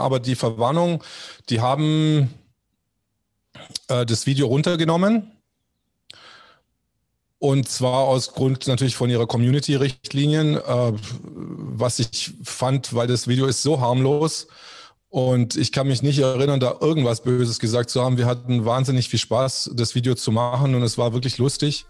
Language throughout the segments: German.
aber die Verwarnung, die haben äh, das Video runtergenommen. Und zwar aus Grund natürlich von ihrer Community-Richtlinien, äh, was ich fand, weil das Video ist so harmlos. Und ich kann mich nicht erinnern, da irgendwas Böses gesagt zu haben. Wir hatten wahnsinnig viel Spaß, das Video zu machen und es war wirklich lustig.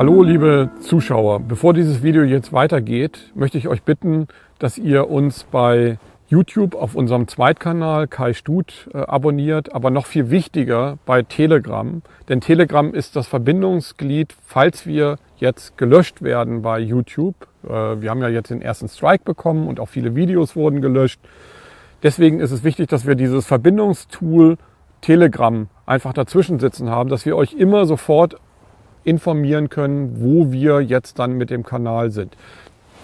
Hallo liebe Zuschauer, bevor dieses Video jetzt weitergeht, möchte ich euch bitten, dass ihr uns bei YouTube auf unserem Zweitkanal Kai Stut äh, abonniert, aber noch viel wichtiger bei Telegram. Denn Telegram ist das Verbindungsglied, falls wir jetzt gelöscht werden bei YouTube. Äh, wir haben ja jetzt den ersten Strike bekommen und auch viele Videos wurden gelöscht. Deswegen ist es wichtig, dass wir dieses Verbindungstool Telegram einfach dazwischen sitzen haben, dass wir euch immer sofort informieren können, wo wir jetzt dann mit dem Kanal sind.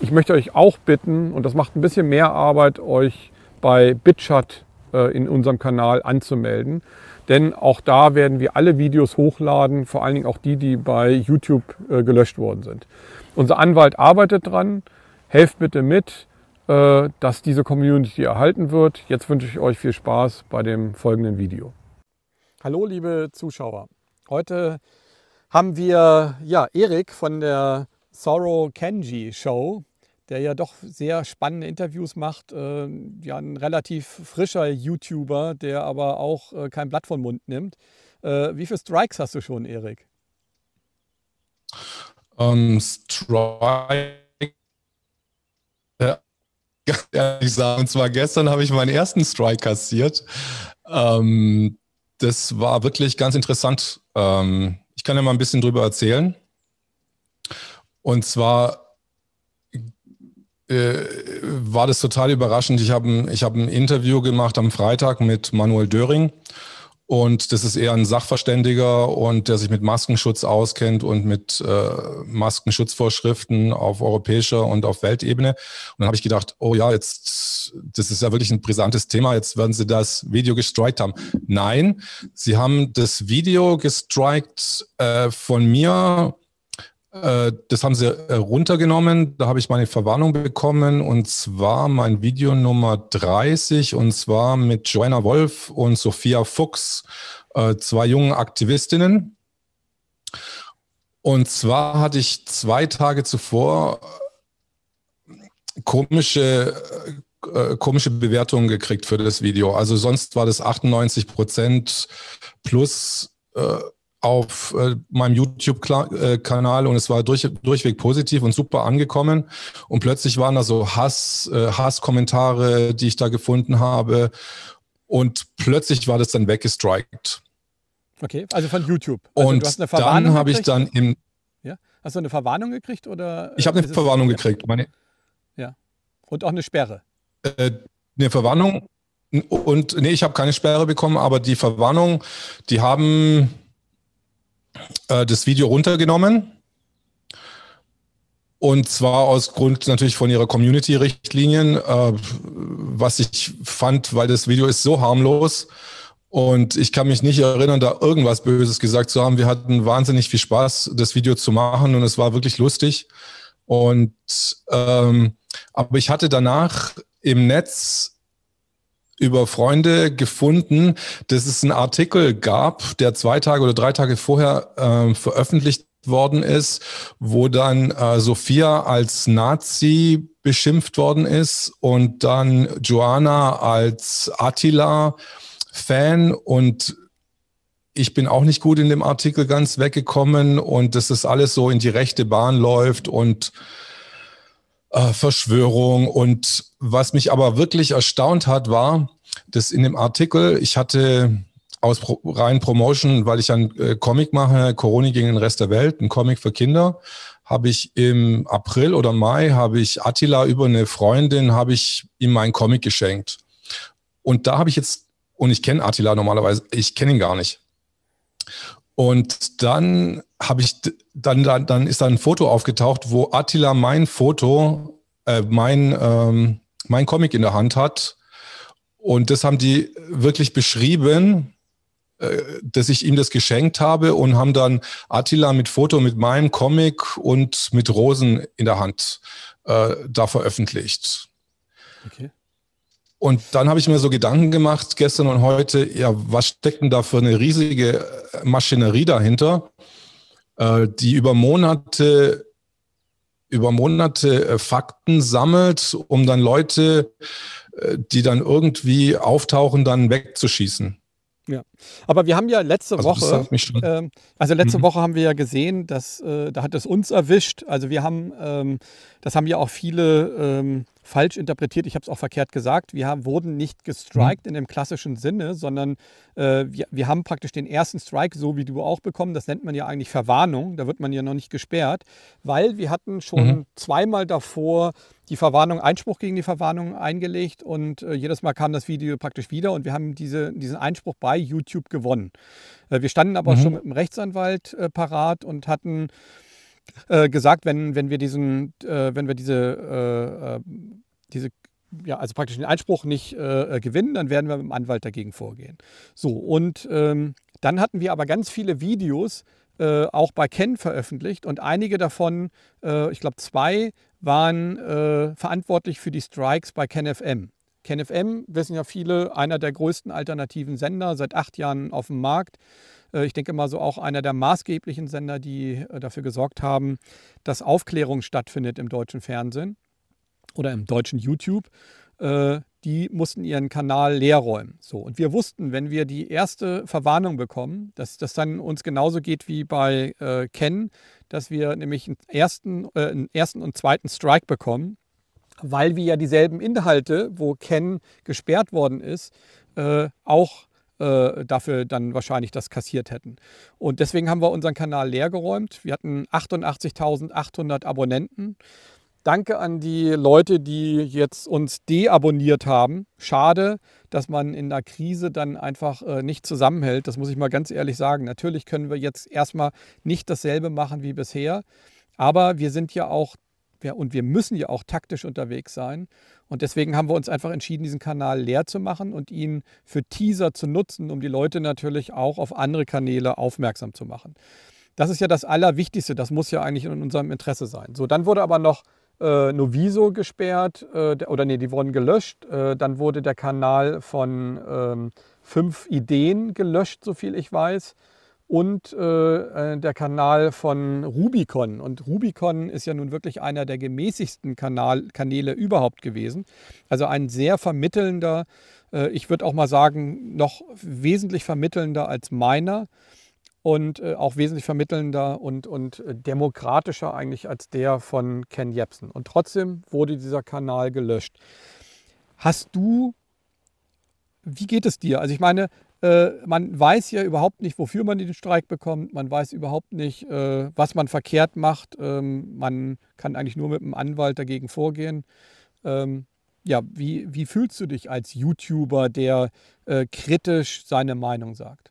Ich möchte euch auch bitten, und das macht ein bisschen mehr Arbeit, euch bei BitChat äh, in unserem Kanal anzumelden. Denn auch da werden wir alle Videos hochladen, vor allen Dingen auch die, die bei YouTube äh, gelöscht worden sind. Unser Anwalt arbeitet dran. Helft bitte mit, äh, dass diese Community erhalten wird. Jetzt wünsche ich euch viel Spaß bei dem folgenden Video. Hallo liebe Zuschauer. Heute haben wir ja, Erik von der Sorrow Kenji Show, der ja doch sehr spannende Interviews macht. Äh, ja, ein relativ frischer YouTuber, der aber auch äh, kein Blatt vom Mund nimmt. Äh, wie viele Strikes hast du schon, Erik? Um, ähm, Strike. Ja, ehrlich sagen, und zwar gestern habe ich meinen ersten Strike kassiert. Ähm, das war wirklich ganz interessant. Ähm, ich kann ja mal ein bisschen drüber erzählen. Und zwar äh, war das total überraschend. Ich habe ich hab ein Interview gemacht am Freitag mit Manuel Döring. Und das ist eher ein Sachverständiger und der sich mit Maskenschutz auskennt und mit äh, Maskenschutzvorschriften auf europäischer und auf Weltebene. Und dann habe ich gedacht, oh ja, jetzt, das ist ja wirklich ein brisantes Thema. Jetzt werden sie das Video gestrikt haben. Nein, sie haben das Video gestrikt äh, von mir das haben sie äh, runtergenommen. Da habe ich meine Verwarnung bekommen und zwar mein Video Nummer 30 und zwar mit Joanna Wolf und Sophia Fuchs, äh, zwei jungen Aktivistinnen. Und zwar hatte ich zwei Tage zuvor komische, komische Bewertungen gekriegt für das Video. Also sonst war das 98 Prozent plus auf äh, meinem YouTube-Kanal und es war durch, durchweg positiv und super angekommen. Und plötzlich waren da so Hass, äh, Hasskommentare, die ich da gefunden habe. Und plötzlich war das dann weggestrikt. Okay, also von YouTube. Also und dann habe ich dann im. Ja? Hast du eine Verwarnung gekriegt oder? Ich habe eine Verwarnung gekriegt. Meine, ja. Und auch eine Sperre. Äh, eine Verwarnung und nee, ich habe keine Sperre bekommen, aber die Verwarnung, die haben äh, das Video runtergenommen. Und zwar aus Grund natürlich von ihrer Community-Richtlinien, äh, was ich fand, weil das Video ist so harmlos. Und ich kann mich nicht erinnern, da irgendwas Böses gesagt zu haben. Wir hatten wahnsinnig viel Spaß, das Video zu machen und es war wirklich lustig. Und ähm, aber ich hatte danach im Netz über Freunde gefunden, dass es einen Artikel gab, der zwei Tage oder drei Tage vorher äh, veröffentlicht worden ist, wo dann äh, Sophia als Nazi beschimpft worden ist und dann Joanna als Attila-Fan und ich bin auch nicht gut in dem Artikel ganz weggekommen und dass das alles so in die rechte Bahn läuft und äh, Verschwörung. Und was mich aber wirklich erstaunt hat, war, dass in dem Artikel, ich hatte aus Pro, rein Promotion, weil ich einen äh, Comic mache, Corona gegen den Rest der Welt, ein Comic für Kinder, habe ich im April oder Mai, habe ich Attila über eine Freundin, habe ich ihm meinen Comic geschenkt. Und da habe ich jetzt, und ich kenne Attila normalerweise, ich kenne ihn gar nicht. Und dann habe ich, dann, dann, dann ist da ein Foto aufgetaucht, wo Attila mein Foto, äh, mein, ähm, mein Comic in der Hand hat. Und das haben die wirklich beschrieben, äh, dass ich ihm das geschenkt habe und haben dann Attila mit Foto mit meinem Comic und mit Rosen in der Hand äh, da veröffentlicht. Okay. Und dann habe ich mir so Gedanken gemacht, gestern und heute, ja, was steckt denn da für eine riesige Maschinerie dahinter, äh, die über Monate über Monate äh, Fakten sammelt, um dann Leute, äh, die dann irgendwie auftauchen, dann wegzuschießen. Ja, aber wir haben ja letzte also Woche, äh, also letzte mhm. Woche haben wir ja gesehen, dass äh, da hat es uns erwischt. Also wir haben, ähm, das haben ja auch viele ähm, falsch interpretiert. Ich habe es auch verkehrt gesagt. Wir haben, wurden nicht gestrikt mhm. in dem klassischen Sinne, sondern äh, wir, wir haben praktisch den ersten Strike, so wie du auch bekommen. Das nennt man ja eigentlich Verwarnung. Da wird man ja noch nicht gesperrt, weil wir hatten schon mhm. zweimal davor die Verwarnung, Einspruch gegen die Verwarnung eingelegt und äh, jedes Mal kam das Video praktisch wieder und wir haben diese, diesen Einspruch bei YouTube gewonnen. Äh, wir standen aber mhm. schon mit dem Rechtsanwalt äh, parat und hatten äh, gesagt, wenn, wenn wir diesen, äh, wenn wir diese, äh, diese ja, also praktisch den Einspruch nicht gewinnen, dann werden wir mit dem Anwalt dagegen vorgehen. So, und ähm, dann hatten wir aber ganz viele Videos, äh, auch bei Ken veröffentlicht und einige davon, äh, ich glaube zwei, waren äh, verantwortlich für die Strikes bei KenFM. KenFM, wissen ja viele, einer der größten alternativen Sender, seit acht Jahren auf dem Markt. Äh, ich denke mal so auch einer der maßgeblichen Sender, die äh, dafür gesorgt haben, dass Aufklärung stattfindet im deutschen Fernsehen oder im deutschen YouTube. Äh, die mussten ihren Kanal leer räumen. So, und wir wussten, wenn wir die erste Verwarnung bekommen, dass das dann uns genauso geht wie bei äh, Ken, dass wir nämlich einen ersten, äh, einen ersten und zweiten Strike bekommen, weil wir ja dieselben Inhalte, wo Ken gesperrt worden ist, äh, auch äh, dafür dann wahrscheinlich das kassiert hätten. Und deswegen haben wir unseren Kanal leer geräumt. Wir hatten 88.800 Abonnenten. Danke an die Leute, die jetzt uns deabonniert haben. Schade, dass man in der Krise dann einfach äh, nicht zusammenhält. Das muss ich mal ganz ehrlich sagen. Natürlich können wir jetzt erstmal nicht dasselbe machen wie bisher. Aber wir sind ja auch ja, und wir müssen ja auch taktisch unterwegs sein. Und deswegen haben wir uns einfach entschieden, diesen Kanal leer zu machen und ihn für Teaser zu nutzen, um die Leute natürlich auch auf andere Kanäle aufmerksam zu machen. Das ist ja das Allerwichtigste. Das muss ja eigentlich in unserem Interesse sein. So, dann wurde aber noch äh, Noviso gesperrt äh, oder nee, die wurden gelöscht. Äh, dann wurde der Kanal von ähm, fünf Ideen gelöscht, so viel ich weiß. Und äh, äh, der Kanal von Rubicon. Und Rubicon ist ja nun wirklich einer der gemäßigsten Kanal, Kanäle überhaupt gewesen. Also ein sehr vermittelnder, äh, ich würde auch mal sagen, noch wesentlich vermittelnder als meiner und äh, auch wesentlich vermittelnder und, und äh, demokratischer eigentlich als der von Ken Jebsen. Und trotzdem wurde dieser Kanal gelöscht. Hast du, wie geht es dir? Also ich meine, äh, man weiß ja überhaupt nicht, wofür man den Streik bekommt. Man weiß überhaupt nicht, äh, was man verkehrt macht. Ähm, man kann eigentlich nur mit einem Anwalt dagegen vorgehen. Ähm, ja, wie, wie fühlst du dich als YouTuber, der äh, kritisch seine Meinung sagt?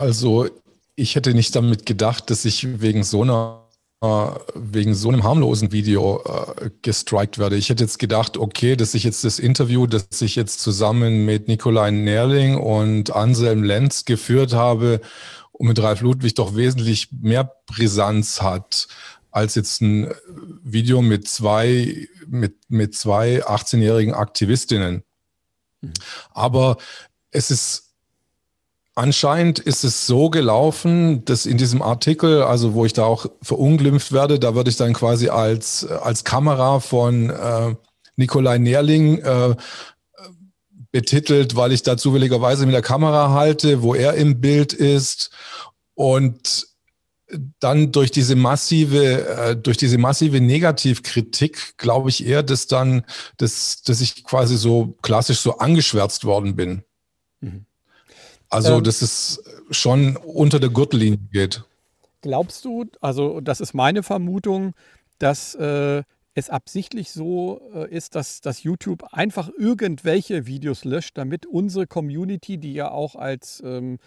Also ich hätte nicht damit gedacht, dass ich wegen so einer wegen so einem harmlosen Video äh, gestrikt werde. Ich hätte jetzt gedacht, okay, dass ich jetzt das Interview, das ich jetzt zusammen mit Nikolai Nerling und Anselm Lenz geführt habe und mit Ralf Ludwig doch wesentlich mehr Brisanz hat als jetzt ein Video mit zwei, mit, mit zwei 18-jährigen Aktivistinnen. Mhm. Aber es ist Anscheinend ist es so gelaufen, dass in diesem Artikel, also wo ich da auch verunglimpft werde, da würde ich dann quasi als, als Kamera von äh, Nikolai Nerling äh, betitelt, weil ich da zufälligerweise mit der Kamera halte, wo er im Bild ist. Und dann durch diese massive, äh, durch diese massive Negativkritik glaube ich eher, dass dann, dass, dass ich quasi so klassisch so angeschwärzt worden bin. Mhm. Also, ähm, dass es schon unter der Gürtellinie geht. Glaubst du, also das ist meine Vermutung, dass äh, es absichtlich so äh, ist, dass, dass YouTube einfach irgendwelche Videos löscht, damit unsere Community, die ja auch als, ähm,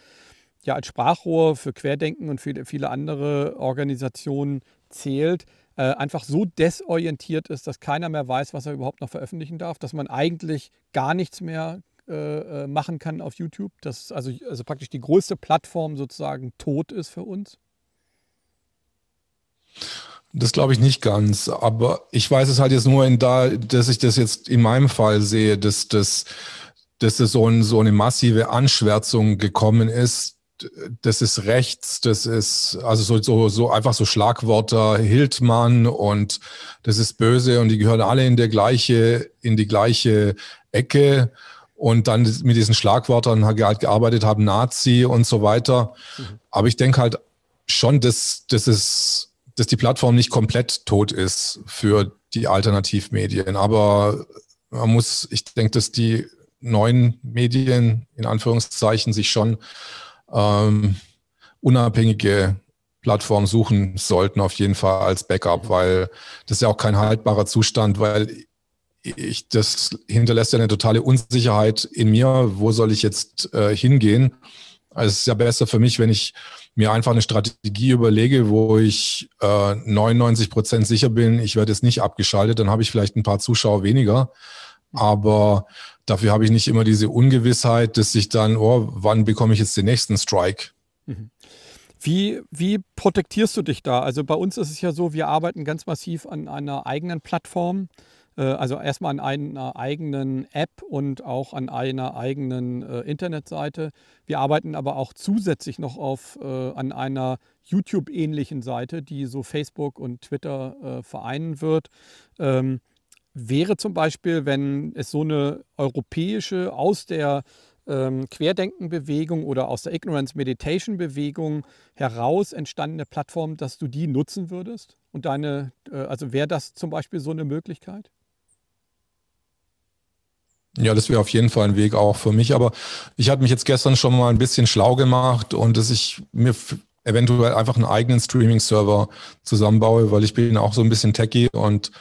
ja, als Sprachrohr für Querdenken und für viele andere Organisationen zählt, äh, einfach so desorientiert ist, dass keiner mehr weiß, was er überhaupt noch veröffentlichen darf, dass man eigentlich gar nichts mehr äh, äh, machen kann auf YouTube, dass also, also praktisch die größte Plattform sozusagen tot ist für uns? Das glaube ich nicht ganz, aber ich weiß es halt jetzt nur in da, dass ich das jetzt in meinem Fall sehe, dass das, dass das so, ein, so eine massive Anschwärzung gekommen ist. Das ist rechts, das ist also so, so, so einfach so Schlagwörter Hildmann und das ist böse und die gehören alle in der gleiche, in die gleiche Ecke und dann mit diesen Schlagwörtern halt gearbeitet haben, Nazi und so weiter. Mhm. Aber ich denke halt schon, dass, dass es dass die Plattform nicht komplett tot ist für die Alternativmedien. Aber man muss, ich denke, dass die neuen Medien in Anführungszeichen sich schon ähm, unabhängige Plattformen suchen sollten, auf jeden Fall als Backup, weil das ist ja auch kein haltbarer Zustand, weil ich, das hinterlässt ja eine totale Unsicherheit in mir. Wo soll ich jetzt äh, hingehen? Also es ist ja besser für mich, wenn ich mir einfach eine Strategie überlege, wo ich äh, 99 Prozent sicher bin, ich werde es nicht abgeschaltet, dann habe ich vielleicht ein paar Zuschauer weniger. Aber dafür habe ich nicht immer diese Ungewissheit, dass ich dann, oh, wann bekomme ich jetzt den nächsten Strike? Mhm. Wie, wie protektierst du dich da? Also bei uns ist es ja so, wir arbeiten ganz massiv an einer eigenen Plattform. Äh, also erstmal an einer eigenen App und auch an einer eigenen äh, Internetseite. Wir arbeiten aber auch zusätzlich noch auf, äh, an einer YouTube-ähnlichen Seite, die so Facebook und Twitter äh, vereinen wird. Ähm, wäre zum Beispiel, wenn es so eine europäische aus der ähm, Querdenkenbewegung oder aus der Ignorance Meditation Bewegung heraus entstandene Plattform, dass du die nutzen würdest? Und deine, äh, also wäre das zum Beispiel so eine Möglichkeit? Ja, das wäre auf jeden Fall ein Weg auch für mich. Aber ich hatte mich jetzt gestern schon mal ein bisschen schlau gemacht und dass ich mir eventuell einfach einen eigenen Streaming-Server zusammenbaue, weil ich bin auch so ein bisschen techy und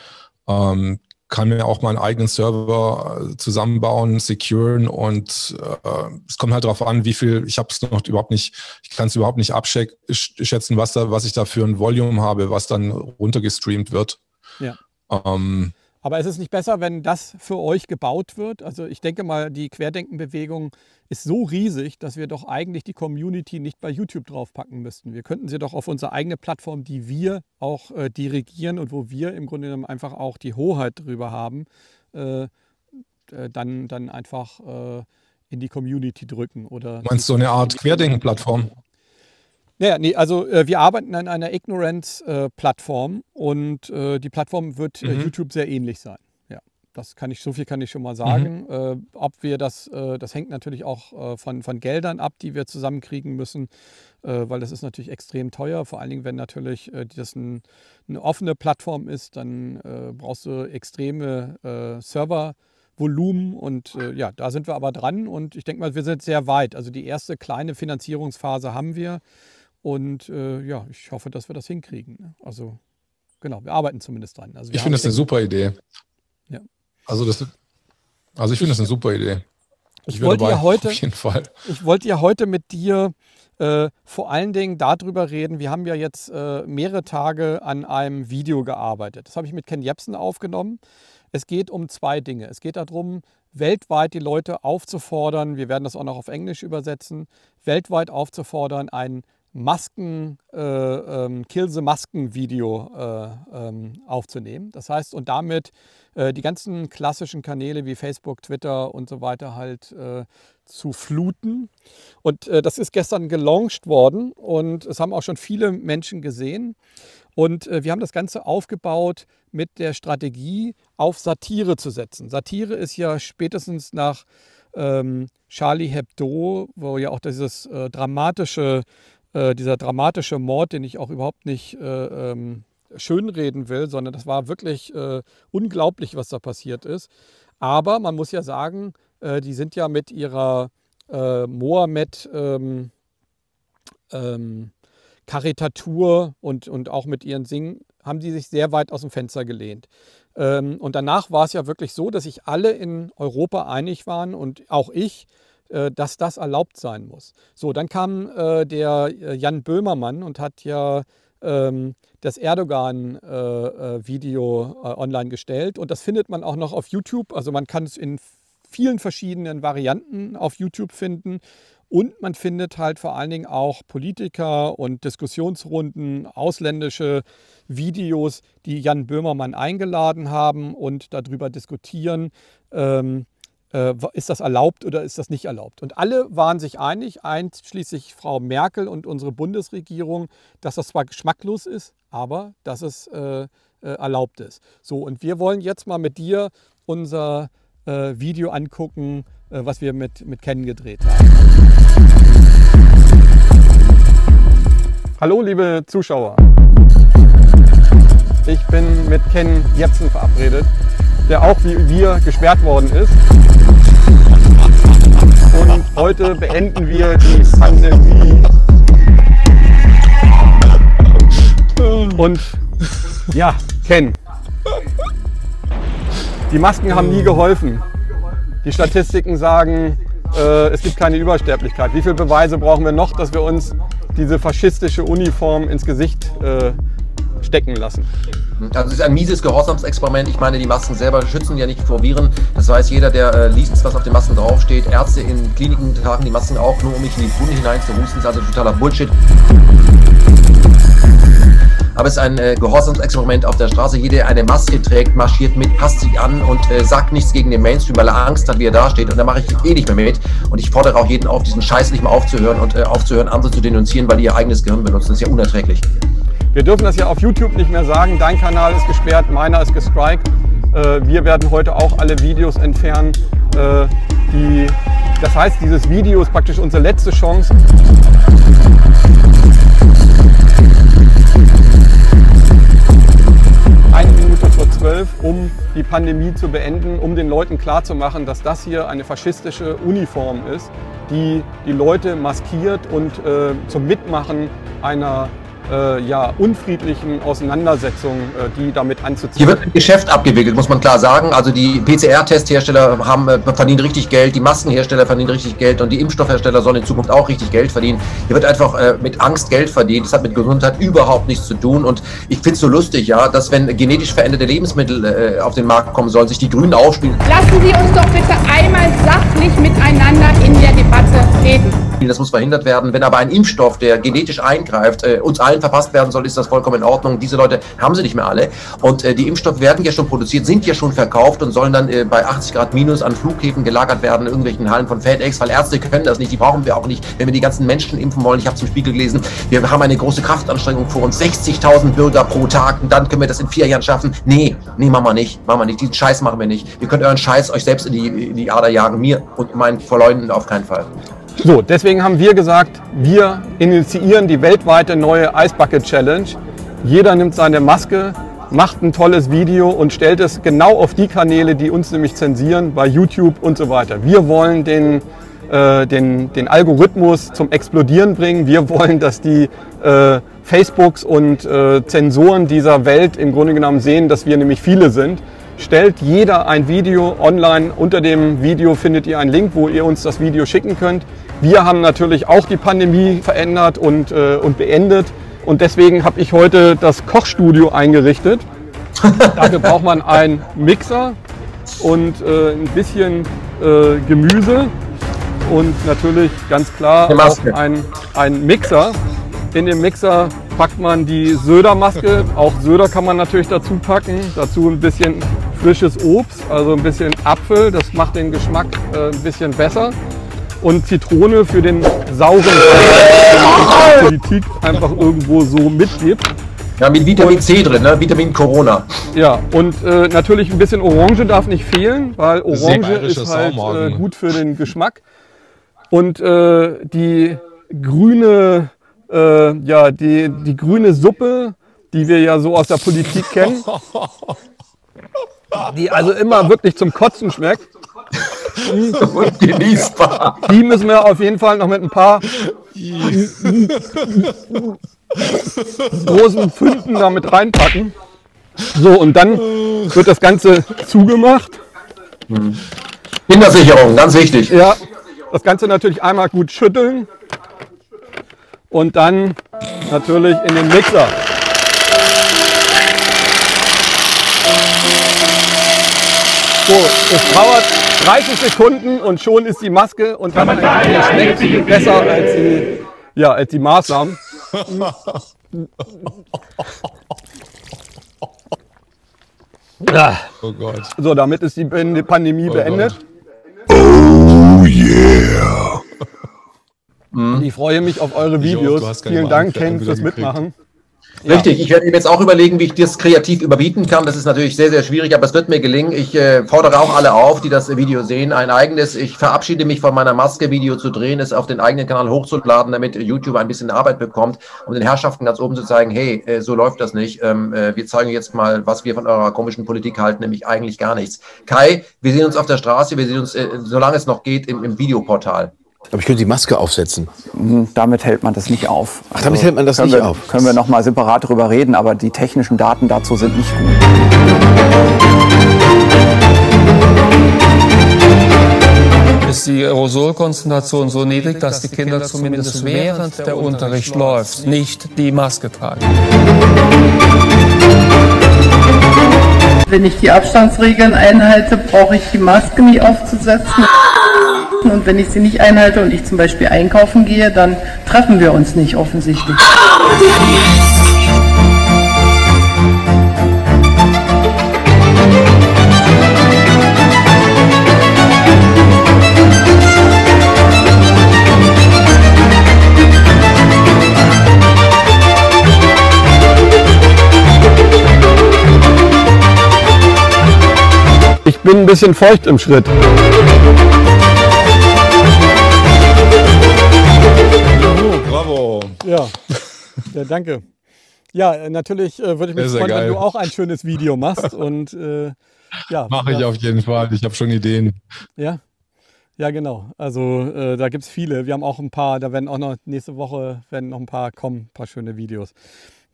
ähm, kann mir auch mal einen eigenen Server äh, zusammenbauen, securen und äh, es kommt halt darauf an, wie viel, ich habe es noch überhaupt nicht, ich kann es überhaupt nicht abschätzen, was da, was ich da für ein Volume habe, was dann runtergestreamt wird. Ja. Ähm, aber ist es nicht besser, wenn das für euch gebaut wird? Also ich denke mal, die Querdenkenbewegung ist so riesig, dass wir doch eigentlich die Community nicht bei YouTube draufpacken müssten. Wir könnten sie doch auf unsere eigene Plattform, die wir auch äh, dirigieren und wo wir im Grunde genommen einfach auch die Hoheit drüber haben, äh, äh dann, dann einfach äh, in die Community drücken. Oder du meinst so eine Art Querdenken-Plattform? Naja, nee, also äh, wir arbeiten an einer Ignorance-Plattform äh, und äh, die Plattform wird äh, mhm. YouTube sehr ähnlich sein. Ja, das kann ich, so viel kann ich schon mal sagen. Mhm. Äh, ob wir das, äh, das hängt natürlich auch von, von Geldern ab, die wir zusammenkriegen müssen, weil das ist natürlich extrem teuer. Vor allen Dingen, wenn natürlich das ein, eine offene Plattform ist, dann brauchst du extreme Server. Volumen und äh, ja, da sind wir aber dran und ich denke mal, wir sind sehr weit. Also die erste kleine Finanzierungsphase haben wir. Und äh, ja, ich hoffe, dass wir das hinkriegen. Ne? Also genau, wir arbeiten zumindest dran. Also, ich finde das eine super Idee. Ja. Also, das, also ich finde das eine super Idee. Ich, ich wollte ja heute, auf jeden Fall. Ich wollte ja heute mit dir äh, vor allen Dingen darüber reden. Wir haben ja jetzt äh, mehrere Tage an einem Video gearbeitet. Das habe ich mit Ken Jepsen aufgenommen. Es geht um zwei Dinge. Es geht darum, weltweit die Leute aufzufordern, wir werden das auch noch auf Englisch übersetzen, weltweit aufzufordern, einen Masken, äh, ähm, Kill the Masken Video äh, ähm, aufzunehmen. Das heißt, und damit äh, die ganzen klassischen Kanäle wie Facebook, Twitter und so weiter halt äh, zu fluten. Und äh, das ist gestern gelauncht worden und es haben auch schon viele Menschen gesehen. Und äh, wir haben das Ganze aufgebaut mit der Strategie, auf Satire zu setzen. Satire ist ja spätestens nach ähm, Charlie Hebdo, wo ja auch dieses dramatische äh, dieser dramatische Mord, den ich auch überhaupt nicht äh, ähm, schönreden will, sondern das war wirklich äh, unglaublich, was da passiert ist. Aber man muss ja sagen, äh, die sind ja mit ihrer äh, Mohammed ähm, ähm, Karikatur und, und auch mit ihren Singen haben die sich sehr weit aus dem Fenster gelehnt. Ähm, und danach war es ja wirklich so, dass sich alle in Europa einig waren und auch ich, dass das erlaubt sein muss. So, dann kam äh, der äh, Jan Böhmermann und hat ja ähm, das Erdogan-Video äh, äh, online gestellt und das findet man auch noch auf YouTube. Also man kann es in vielen verschiedenen Varianten auf YouTube finden. Und man findet halt vor allen Dingen auch Politiker und Diskussionsrunden, ausländische Videos, die Jan Böhmermann eingeladen haben und darüber diskutieren, ähm, äh, ist das erlaubt oder ist das nicht erlaubt. Und alle waren sich einig, einschließlich Frau Merkel und unsere Bundesregierung, dass das zwar geschmacklos ist, aber dass es äh, äh, erlaubt ist. So, und wir wollen jetzt mal mit dir unser äh, Video angucken, äh, was wir mit, mit Ken gedreht haben. Hallo liebe Zuschauer. Ich bin mit Ken Jepsen verabredet, der auch wie wir gesperrt worden ist. Und heute beenden wir die Pandemie. Und ja, Ken. Die Masken haben nie geholfen. Die Statistiken sagen, äh, es gibt keine Übersterblichkeit. Wie viele Beweise brauchen wir noch, dass wir uns diese faschistische Uniform ins Gesicht äh, stecken lassen? Also es ist ein mieses Gehorsamsexperiment. Ich meine, die Masken selber schützen ja nicht vor Viren. Das weiß jeder, der äh, liest, was auf den Masken draufsteht. Ärzte in Kliniken tragen die Masken auch nur, um mich in die Wunde hinein zu husten. Das ist also totaler Bullshit aber es ist ein äh, Gehorsamsexperiment auf der Straße. Jeder, der eine Maske trägt, marschiert mit, passt sich an und äh, sagt nichts gegen den Mainstream, weil er Angst hat, wie er dasteht. Und da mache ich eh nicht mehr mit. Und ich fordere auch jeden auf, diesen Scheiß nicht mehr aufzuhören und äh, aufzuhören, andere zu denunzieren, weil die ihr eigenes Gehirn benutzen. Das ist ja unerträglich. Wir dürfen das ja auf YouTube nicht mehr sagen. Dein Kanal ist gesperrt, meiner ist gestrikt. Äh, wir werden heute auch alle Videos entfernen. Äh, die, das heißt, dieses Video ist praktisch unsere letzte Chance. zwölf, um die Pandemie zu beenden, um den Leuten klarzumachen, dass das hier eine faschistische Uniform ist, die die Leute maskiert und äh, zum Mitmachen einer äh, ja, unfriedlichen Auseinandersetzungen, äh, die damit anzuziehen. Hier wird ein Geschäft abgewickelt, muss man klar sagen. Also die PCR-Testhersteller haben äh, verdienen richtig Geld, die Maskenhersteller verdienen richtig Geld und die Impfstoffhersteller sollen in Zukunft auch richtig Geld verdienen. Hier wird einfach äh, mit Angst Geld verdient. Das hat mit Gesundheit überhaupt nichts zu tun. Und ich finde es so lustig, ja, dass wenn genetisch veränderte Lebensmittel äh, auf den Markt kommen sollen, sich die Grünen aufspielen. Lassen Sie uns doch bitte einmal sachlich miteinander in der Debatte reden. Das muss verhindert werden. Wenn aber ein Impfstoff, der genetisch eingreift, äh, uns allen verpasst werden soll, ist das vollkommen in Ordnung. Diese Leute haben sie nicht mehr alle. Und äh, die Impfstoffe werden ja schon produziert, sind ja schon verkauft und sollen dann äh, bei 80 Grad minus an Flughäfen gelagert werden, in irgendwelchen Hallen von FedEx, weil Ärzte können das nicht, die brauchen wir auch nicht, wenn wir die ganzen Menschen impfen wollen. Ich habe zum Spiegel gelesen, wir haben eine große Kraftanstrengung vor uns, 60.000 Bürger pro Tag und dann können wir das in vier Jahren schaffen. Nee, nee, machen wir nicht, machen wir nicht. Diesen Scheiß machen wir nicht. Ihr könnt euren Scheiß euch selbst in die, in die Ader jagen, mir und meinen Verleumden auf keinen Fall. So, deswegen haben wir gesagt, wir initiieren die weltweite neue Ice Bucket Challenge. Jeder nimmt seine Maske, macht ein tolles Video und stellt es genau auf die Kanäle, die uns nämlich zensieren, bei YouTube und so weiter. Wir wollen den, äh, den, den Algorithmus zum Explodieren bringen. Wir wollen, dass die äh, Facebooks und äh, Zensoren dieser Welt im Grunde genommen sehen, dass wir nämlich viele sind stellt jeder ein Video online. Unter dem Video findet ihr einen Link, wo ihr uns das Video schicken könnt. Wir haben natürlich auch die Pandemie verändert und, äh, und beendet. Und deswegen habe ich heute das Kochstudio eingerichtet. Dafür braucht man einen Mixer und äh, ein bisschen äh, Gemüse und natürlich ganz klar auch ein, ein Mixer. In dem Mixer packt man die Södermaske. Auch Söder kann man natürlich dazu packen. Dazu ein bisschen frisches Obst, also ein bisschen Apfel, das macht den Geschmack äh, ein bisschen besser. Und Zitrone für den sauren, die Politik einfach irgendwo so mitgibt. Ja, mit Vitamin und, C drin, ne? Vitamin Corona. Ja, und äh, natürlich ein bisschen Orange darf nicht fehlen, weil Orange ist halt äh, gut für den Geschmack. Und äh, die grüne, äh, ja, die, die grüne Suppe, die wir ja so aus der Politik kennen, die also immer wirklich zum Kotzen schmeckt. Und genießbar. Die müssen wir auf jeden Fall noch mit ein paar großen Fünden damit reinpacken. So, und dann wird das Ganze zugemacht. Kindersicherung, ganz wichtig. Ja, das Ganze natürlich einmal gut schütteln und dann natürlich in den Mixer. So, es dauert 30 Sekunden und schon ist die Maske und man schmeckt besser als die, ja, als die Maßnahmen. Oh Gott. So, damit ist die Pandemie Oh beendet. Gott. Oh yeah! Ich freue mich auf eure Videos. Vielen Dank, Ken, fürs gekriegt. Mitmachen. Richtig, ich werde mir jetzt auch überlegen, wie ich das kreativ überbieten kann. Das ist natürlich sehr, sehr schwierig, aber es wird mir gelingen. Ich äh, fordere auch alle auf, die das Video sehen, ein eigenes. Ich verabschiede mich von meiner Maske, Video zu drehen, es auf den eigenen Kanal hochzuladen, damit YouTube ein bisschen Arbeit bekommt, um den Herrschaften ganz oben zu zeigen, hey, äh, so läuft das nicht. Ähm, äh, wir zeigen jetzt mal, was wir von eurer komischen Politik halten, nämlich eigentlich gar nichts. Kai, wir sehen uns auf der Straße, wir sehen uns, äh, solange es noch geht, im, im Videoportal. Aber ich könnte die Maske aufsetzen. Damit hält man das nicht auf. Also Ach, damit hält man das können nicht wir, auf. Können wir noch mal separat darüber reden, aber die technischen Daten dazu sind nicht gut. ist die Aerosolkonzentration so niedrig, dass die Kinder zumindest während der Unterricht läuft, nicht die Maske tragen. Wenn ich die Abstandsregeln einhalte, brauche ich die Maske nie aufzusetzen. Und wenn ich sie nicht einhalte und ich zum Beispiel einkaufen gehe, dann treffen wir uns nicht offensichtlich. Ich bin ein bisschen feucht im Schritt. Ja, ja danke. Ja, natürlich äh, würde ich mich freuen, wenn geil. du auch ein schönes Video machst. Und äh, ja, Mache ich ja, auf jeden Fall. Ich habe schon Ideen. Ja, ja genau. Also äh, da gibt es viele. Wir haben auch ein paar, da werden auch noch nächste Woche werden noch ein paar kommen, ein paar schöne Videos.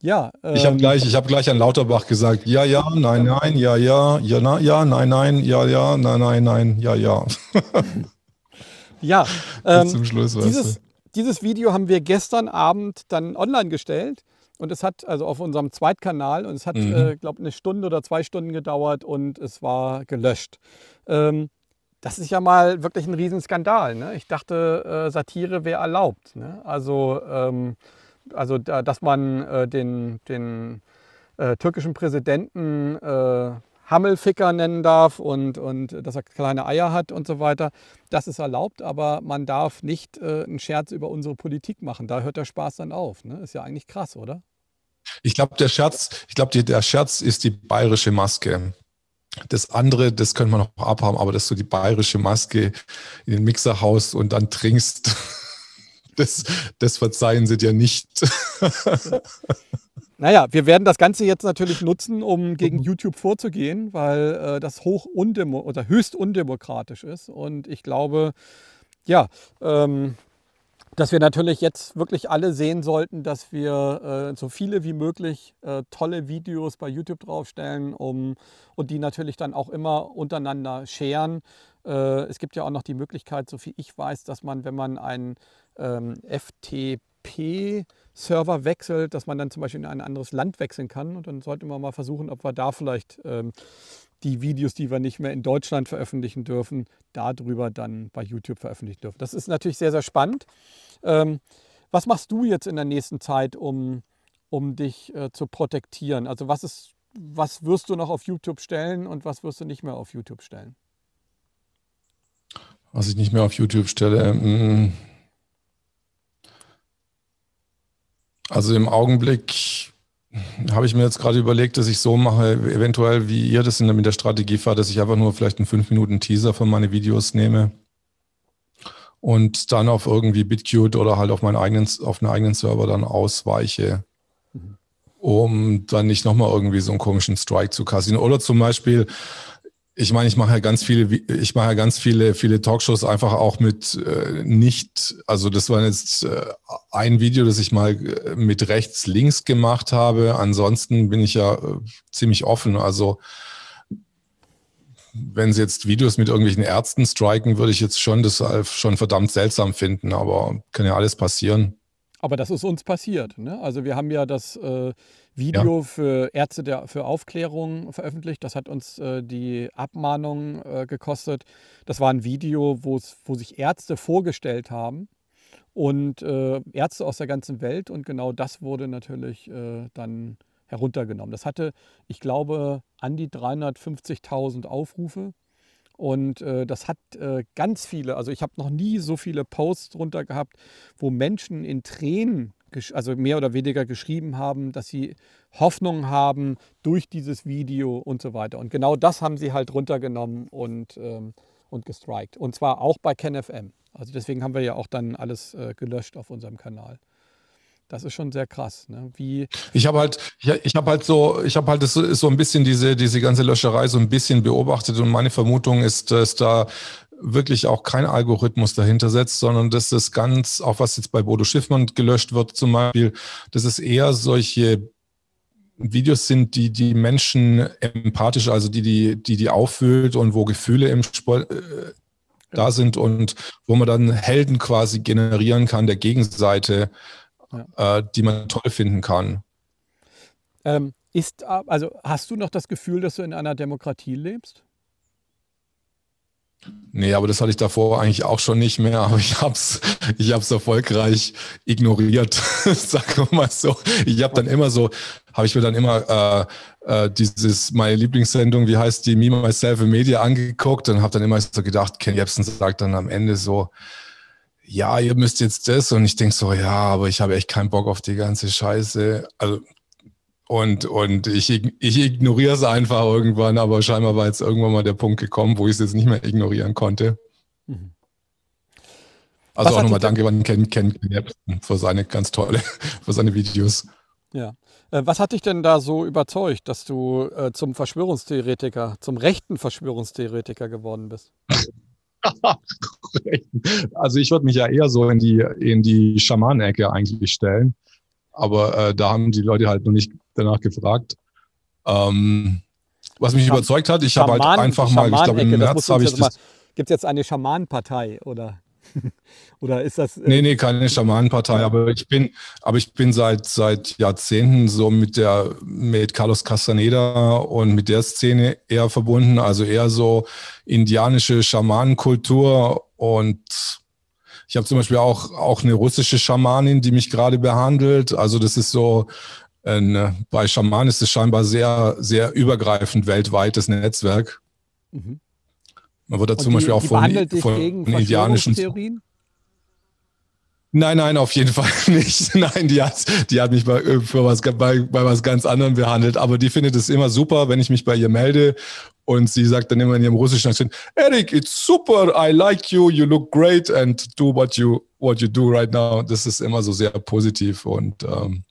Ja, Ich habe ähm, gleich, ich habe gleich an Lauterbach gesagt, ja, ja, nein, nein, ja, ja, ja, na, ja, nein, nein, ja, ja, nein, nein, nein, ja, ja. ja, ähm, zum Schluss, weißt dieses, du. Dieses Video haben wir gestern Abend dann online gestellt und es hat also auf unserem Zweitkanal und es hat, Mhm. äh, glaube eine Stunde oder zwei Stunden gedauert und es war gelöscht. Ähm, das ist ja mal wirklich ein Riesenskandal. Ne? Ich dachte, äh, Satire wäre erlaubt. Ne? Also, ähm, also da, dass man äh, den, den äh, türkischen Präsidenten äh, Hammelficker nennen darf und, und dass er kleine Eier hat und so weiter. Das ist erlaubt, aber man darf nicht äh, einen Scherz über unsere Politik machen. Da hört der Spaß dann auf. Ne? Ist ja eigentlich krass, oder? Ich glaube, der Scherz, ich glaube, der Scherz ist die bayerische Maske. Das andere, das können wir noch abhaben, aber dass du die bayerische Maske in den Mixer haust und dann trinkst, das, das verzeihen sie dir nicht. Naja, wir werden das Ganze jetzt natürlich nutzen, um gegen YouTube vorzugehen, weil äh, das hoch undemo oder höchst undemokratisch ist. Und ich glaube, ja, ähm, dass wir natürlich jetzt wirklich alle sehen sollten, dass wir äh, so viele wie möglich äh, tolle Videos bei YouTube draufstellen um, und die natürlich dann auch immer untereinander scheren. Äh, es gibt ja auch noch die Möglichkeit, so viel ich weiß, dass man, wenn man einen ähm, FTP-Server wechselt, dass man dann zum Beispiel in ein anderes Land wechseln kann. Und dann sollten wir mal versuchen, ob wir da vielleicht ähm, die Videos, die wir nicht mehr in Deutschland veröffentlichen dürfen, darüber dann bei YouTube veröffentlichen dürfen. Das ist natürlich sehr, sehr spannend. Ähm, was machst du jetzt in der nächsten Zeit, um, um dich äh, zu protektieren? Also was ist, was wirst du noch auf YouTube stellen und was wirst du nicht mehr auf YouTube stellen? Was ich nicht mehr auf YouTube stelle. Also im Augenblick habe ich mir jetzt gerade überlegt, dass ich so mache, eventuell wie ihr das in der, mit der Strategie fahrt, dass ich einfach nur vielleicht einen 5 Minuten Teaser für meine Videos nehme und dann auf irgendwie BitCute oder halt auf meinen eigenen, auf einen eigenen Server dann ausweiche, um dann nicht nochmal irgendwie so einen komischen Strike zu kassieren. Oder zum Beispiel, ich meine, ich mache ja ganz viele, ich mache ja ganz viele, viele Talkshows einfach auch mit äh, nicht, also das war jetzt äh, ein Video, das ich mal äh, mit rechts, links gemacht habe. Ansonsten bin ich ja äh, ziemlich offen. Also wenn sie jetzt Videos mit irgendwelchen Ärzten striken, würde ich jetzt schon das äh, schon verdammt seltsam finden, aber kann ja alles passieren. Aber das ist uns passiert. Ne? Also wir haben ja das äh, Video ja. für Ärzte der, für Aufklärung veröffentlicht. Das hat uns äh, die Abmahnung äh, gekostet. Das war ein Video, wo sich Ärzte vorgestellt haben und äh, Ärzte aus der ganzen Welt. Und genau das wurde natürlich äh, dann heruntergenommen. Das hatte, ich glaube, an die 350.000 Aufrufe. Und äh, das hat äh, ganz viele, also ich habe noch nie so viele Posts drunter gehabt, wo Menschen in Tränen, also mehr oder weniger geschrieben haben, dass sie Hoffnung haben durch dieses Video und so weiter. Und genau das haben sie halt runtergenommen und, ähm, und gestrikt. Und zwar auch bei KenFM. Also deswegen haben wir ja auch dann alles äh, gelöscht auf unserem Kanal. Das ist schon sehr krass. Ne? Wie ich habe halt, ich, ich habe halt so, ich habe halt das, so ein bisschen diese, diese ganze Löscherei so ein bisschen beobachtet und meine Vermutung ist, dass da wirklich auch kein Algorithmus dahinter setzt, sondern dass das ganz, auch was jetzt bei Bodo Schiffmann gelöscht wird zum Beispiel, dass es eher solche Videos sind, die die Menschen empathisch, also die die, die, die auffühlt und wo Gefühle im Sport, äh, da sind und wo man dann Helden quasi generieren kann der Gegenseite ja. äh, die man toll finden kann. Ähm, ist, also hast du noch das Gefühl, dass du in einer Demokratie lebst? Nee, aber das hatte ich davor eigentlich auch schon nicht mehr, aber ich hab's, ich hab's erfolgreich ignoriert, sagen wir mal so. Ich habe dann immer so, habe ich mir dann immer äh, äh, dieses, meine Lieblingssendung, wie heißt die, Me, Myself in Media angeguckt und habe dann immer so gedacht, Ken Jebsen sagt dann am Ende so, ja, ihr müsst jetzt das. Und ich denke so, ja, aber ich habe echt keinen Bock auf die ganze Scheiße. Also, und, und ich, ich ignoriere es einfach irgendwann, aber scheinbar war jetzt irgendwann mal der Punkt gekommen, wo ich es jetzt nicht mehr ignorieren konnte. Mhm. Also Was auch nochmal danke an Ken, Ken Jebsen für seine ganz tolle, für seine Videos. Ja. Äh, was hat dich denn da so überzeugt, dass du äh, zum Verschwörungstheoretiker, zum rechten Verschwörungstheoretiker geworden bist? also ich würde mich ja eher so in die, in die Schamanenecke eigentlich stellen. Aber äh, da haben die Leute halt noch nicht danach gefragt. Ähm, was mich Scham überzeugt hat, ich habe halt einfach mal, ich glaube im März habe ich das. Gibt es jetzt eine Schamanenpartei oder? Oder ist das. Äh nee, nee, keine Schamanenpartei, aber ich bin, aber ich bin seit, seit Jahrzehnten so mit der, mit Carlos Castaneda und mit der Szene eher verbunden, also eher so indianische Schamanenkultur und ich habe zum Beispiel auch, auch eine russische Schamanin, die mich gerade behandelt. Also das ist so, ein, bei Schamanen ist es scheinbar sehr, sehr übergreifend weltweites Netzwerk. Mhm. Man wird da zum die, Beispiel auch von, von indianischen Theorien? Nein, nein, auf jeden Fall nicht. Nein, die hat, die hat mich bei, für was, bei, bei was ganz anderem behandelt. Aber die findet es immer super, wenn ich mich bei ihr melde. Und sie sagt dann immer in ihrem russischen Akzent, Eric, it's super, I like you, you look great and do what you, what you do right now. Das ist immer so sehr positiv und ähm,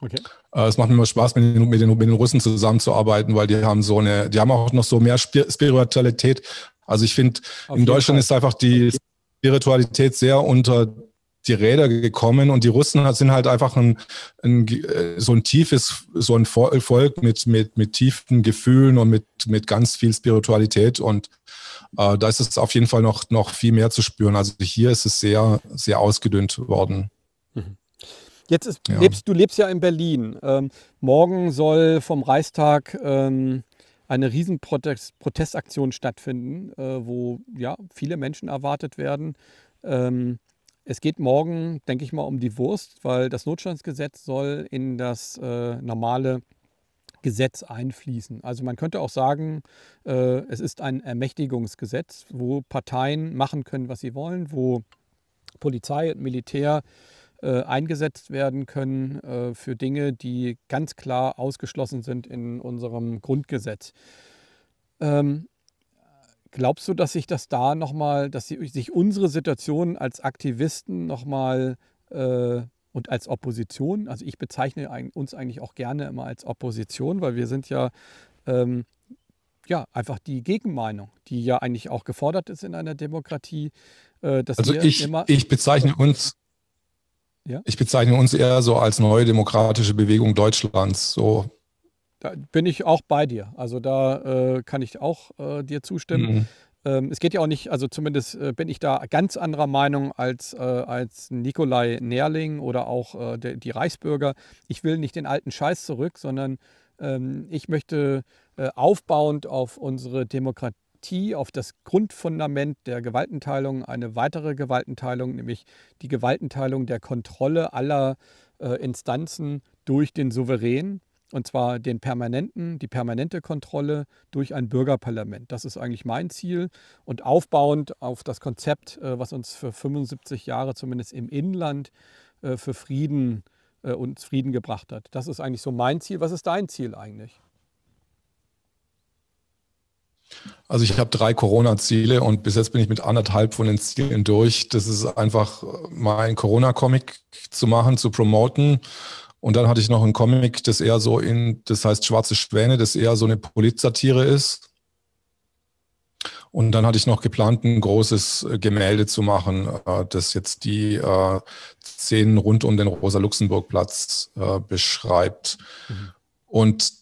okay. Äh, es macht mir immer Spaß, mit den, mit, den, mit den Russen zusammenzuarbeiten, weil die haben so eine, die haben auch noch so mehr Spiritualität. Also ich finde, in Deutschland Fall. ist einfach die Spiritualität sehr unter die Räder gekommen und die Russen sind halt einfach ein, ein, so ein tiefes, so ein Volk mit, mit, mit tiefen Gefühlen und mit, mit ganz viel Spiritualität und äh, da ist es auf jeden Fall noch, noch viel mehr zu spüren. Also hier ist es sehr, sehr ausgedünnt worden. Jetzt ist, ja. lebst, du lebst ja in Berlin. Ähm, morgen soll vom Reichstag ähm, eine riesen Protestaktion stattfinden, äh, wo ja viele Menschen erwartet werden. Ähm, es geht morgen, denke ich mal, um die Wurst, weil das Notstandsgesetz soll in das äh, normale Gesetz einfließen. Also man könnte auch sagen, äh, es ist ein Ermächtigungsgesetz, wo Parteien machen können, was sie wollen, wo Polizei und Militär äh, eingesetzt werden können äh, für Dinge, die ganz klar ausgeschlossen sind in unserem Grundgesetz. Ähm, glaubst du, dass sich das da nochmal, dass sich unsere Situation als Aktivisten nochmal äh, und als Opposition, also ich bezeichne uns eigentlich auch gerne immer als Opposition, weil wir sind ja ähm, ja, einfach die Gegenmeinung, die ja eigentlich auch gefordert ist in einer Demokratie. Äh, also ich, ich bezeichne uns ja? Ich bezeichne uns eher so als neue demokratische Bewegung Deutschlands. So. Da bin ich auch bei dir. Also da äh, kann ich auch äh, dir zustimmen. Mhm. ähm, es geht ja auch nicht, also zumindest äh, bin ich da ganz anderer Meinung als, äh, als Nikolai Nerling oder auch äh, der, die Reichsbürger. Ich will nicht den alten Scheiß zurück, sondern ähm, ich möchte äh, aufbauend auf unsere Demokratie, auf das Grundfundament der Gewaltenteilung eine weitere Gewaltenteilung, nämlich die Gewaltenteilung der Kontrolle aller äh, Instanzen durch den Souverän und zwar den permanenten, die permanente Kontrolle durch ein Bürgerparlament. Das ist eigentlich mein Ziel. Und aufbauend auf das Konzept, äh, was uns für 75 Jahre zumindest im Inland äh, für Frieden äh, uns Frieden gebracht hat. Das ist eigentlich so mein Ziel. Was ist dein Ziel eigentlich? Also ich habe drei Corona-Ziele und bis jetzt bin ich mit anderthalb von den Zielen durch. Das ist einfach mal ein Corona-Comic zu machen, zu promoten und dann hatte ich noch einen Comic, das eher so in, das heißt Schwarze Schwäne, das eher so eine Politsatire ist. Und dann hatte ich noch geplant, ein großes äh, Gemälde zu machen, äh, das jetzt die äh, Szenen rund um den Rosa-Luxemburg-Platz beschreibt. Mhm. Und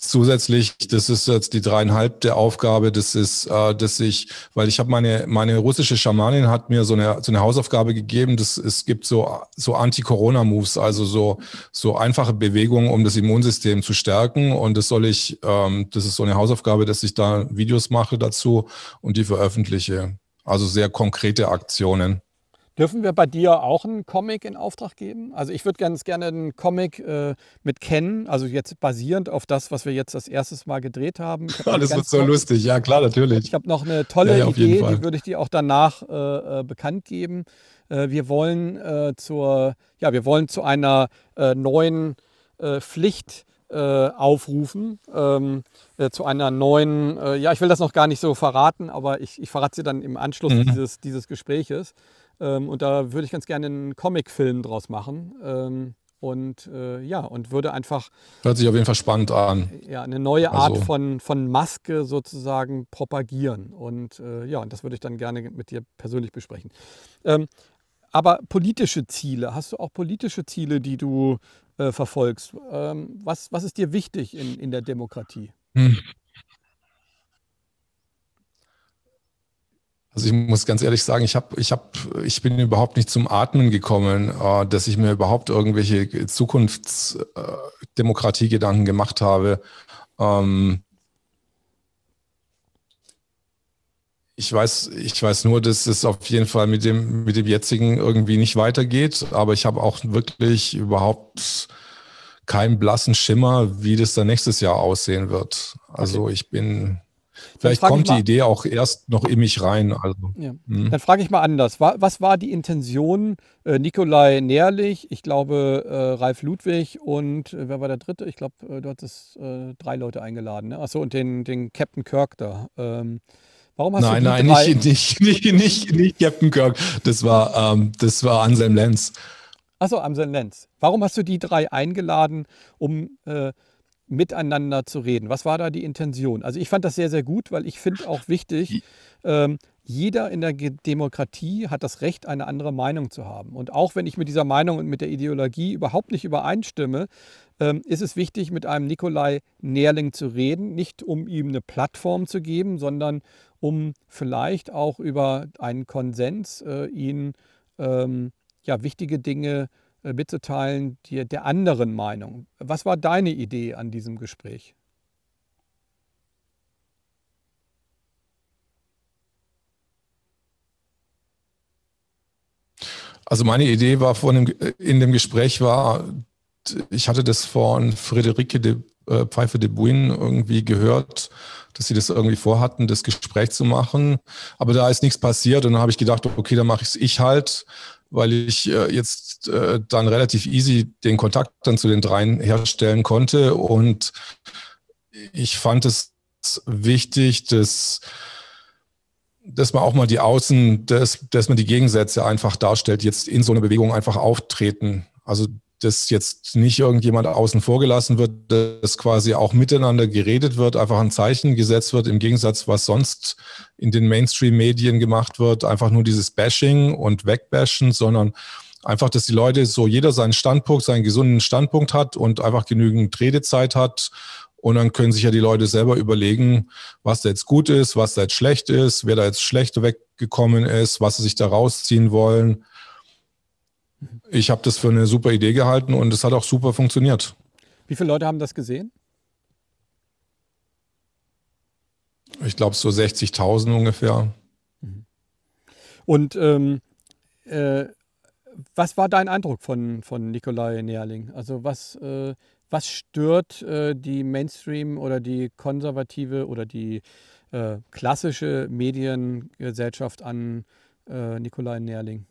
Zusätzlich, das ist jetzt die dreieinhalb der Aufgabe, das ist, äh, dass ich, weil ich habe meine, meine russische Schamanin hat mir so eine, so eine Hausaufgabe gegeben, dass es gibt so, so Anti-Corona-Moves, also so, so einfache Bewegungen, um das Immunsystem zu stärken. Und das soll ich, ähm, das ist so eine Hausaufgabe, dass ich da Videos mache dazu und die veröffentliche. Also sehr konkrete Aktionen. Dürfen wir bei dir auch einen Comic in Auftrag geben? Also ich würde ganz gerne einen Comic äh, mit Ken, also jetzt basierend auf das, was wir jetzt das erste Mal gedreht haben. Alles wird so lustig, ja klar, natürlich. Ich habe noch eine tolle ja, ja, Idee, die würde ich dir auch danach äh, äh, bekannt geben. Äh, wir wollen äh, zur, ja, wir wollen zu einer äh, neuen Pflicht aufrufen ähm, äh, zu einer neuen, äh, ja, ich will das noch gar nicht so verraten, aber ich, ich verrate sie dann im Anschluss mhm. dieses, dieses Gespräches. Ähm, und da würde ich ganz gerne einen Comicfilm draus machen. Ähm, und äh, ja, und würde einfach. Hört sich auf jeden Fall spannend an. Ja, eine neue Art also. von, von Maske sozusagen propagieren. Und äh, ja, und das würde ich dann gerne mit dir persönlich besprechen. Ähm, aber politische Ziele, hast du auch politische Ziele, die du äh, verfolgst? Ähm, was, was ist dir wichtig in, in der Demokratie? Hm. Also ich muss ganz ehrlich sagen, ich habe, ich habe, ich bin überhaupt nicht zum Atmen gekommen, äh, dass ich mir überhaupt irgendwelche Zukunftsdemokratiegedanken äh, gemacht habe. Ähm, ich weiß, ich weiß nur, dass es auf jeden Fall mit dem, mit dem jetzigen irgendwie nicht weitergeht. Aber ich habe auch wirklich überhaupt keinen blassen Schimmer, wie das dann nächstes Jahr aussehen wird. Also okay. ich bin, Vielleicht kommt die Idee auch erst noch in mich rein. Also, ja. hm. Dann frage ich mal anders. Was war die Intention äh, Nikolai Nährlich, ich glaube äh, Ralf Ludwig und äh, wer war der dritte? Ich glaube, äh, du hattest äh, drei Leute eingeladen. Ne? Achso, und den, den Captain Kirk da. Ähm, warum hast nein, du Nein, nein, nicht, nicht, nicht, nicht, nicht Captain Kirk. Das war, ähm, das war Anselm Lenz. Achso, Anselm Lenz. Warum hast du die drei eingeladen, um äh, miteinander zu reden. Was war da die Intention? Also ich fand das sehr, sehr gut, weil ich finde auch wichtig, ähm, jeder in der Demokratie hat das Recht, eine andere Meinung zu haben. Und auch wenn ich mit dieser Meinung und mit der Ideologie überhaupt nicht übereinstimme, ähm, ist es wichtig, mit einem Nikolai Nährling zu reden, nicht um ihm eine Plattform zu geben, sondern um vielleicht auch über einen Konsens äh, ihn ähm, ja, wichtige Dinge zu mitzuteilen, die, der anderen Meinung. Was war deine Idee an diesem Gespräch? Also meine Idee war von dem, in dem Gespräch war, ich hatte das von Friederike de äh, Pfeife de Buin irgendwie gehört, dass sie das irgendwie vorhatten, das Gespräch zu machen. Aber da ist nichts passiert und dann habe ich gedacht, okay, dann mache ich es ich halt weil ich äh, jetzt äh, dann relativ easy den Kontakt dann zu den dreien herstellen konnte. Und ich fand es wichtig, dass, dass man auch mal die Außen, dass, dass man die Gegensätze einfach darstellt, jetzt in so einer Bewegung einfach auftreten. Also dass jetzt nicht irgendjemand außen vor gelassen wird, dass quasi auch miteinander geredet wird, einfach ein Zeichen gesetzt wird, im Gegensatz, was sonst in den Mainstream-Medien gemacht wird, einfach nur dieses Bashing und Wegbashen, sondern einfach, dass die Leute so jeder seinen Standpunkt, seinen gesunden Standpunkt hat und einfach genügend Redezeit hat Und dann können sich ja die Leute selber überlegen, was da jetzt gut ist, was da jetzt schlecht ist, wer da jetzt schlecht weggekommen ist, was sie sich da rausziehen wollen. Ich habe das für eine super Idee gehalten und es hat auch super funktioniert. Wie viele Leute haben das gesehen? Ich glaube so 60.000 ungefähr. Und ähm, äh, was war dein Eindruck von, von Nikolai Nerling? Also was, äh, was stört äh, die Mainstream oder die konservative oder die äh, klassische Mediengesellschaft an äh, Nikolai Nerling?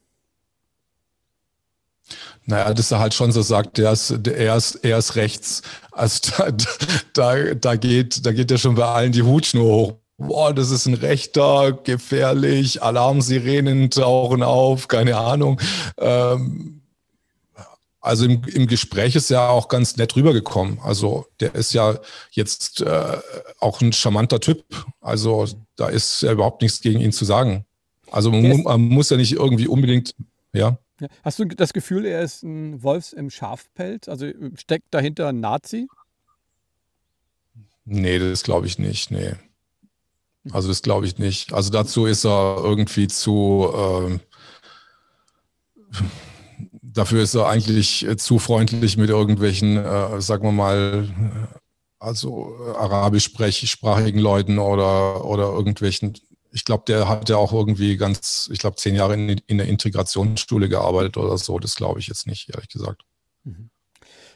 Naja, dass er halt schon so sagt, der ist, er, ist, er ist rechts. Also da, da, da, geht, da geht ja schon bei allen die Hutschnur hoch. Boah, das ist ein Rechter, gefährlich, Alarmsirenen tauchen auf, keine Ahnung. Ähm, also im, im Gespräch ist er auch ganz nett rübergekommen. Also der ist ja jetzt äh, auch ein charmanter Typ. Also da ist ja überhaupt nichts gegen ihn zu sagen. Also man, man muss ja nicht irgendwie unbedingt, ja. Ja. Hast du das Gefühl, er ist ein Wolfs im Schafpelz? Also steckt dahinter ein Nazi? Nee, das glaube ich nicht. Nee. Also das glaube ich nicht. Also dazu ist er irgendwie zu, äh, dafür ist er eigentlich zu freundlich mit irgendwelchen, äh, sagen wir mal, also arabischsprachigen Leuten oder, oder irgendwelchen ich glaube, der hat ja auch irgendwie ganz, ich glaube, zehn Jahre in, in der Integrationsschule gearbeitet oder so. Das glaube ich jetzt nicht, ehrlich gesagt. Mhm.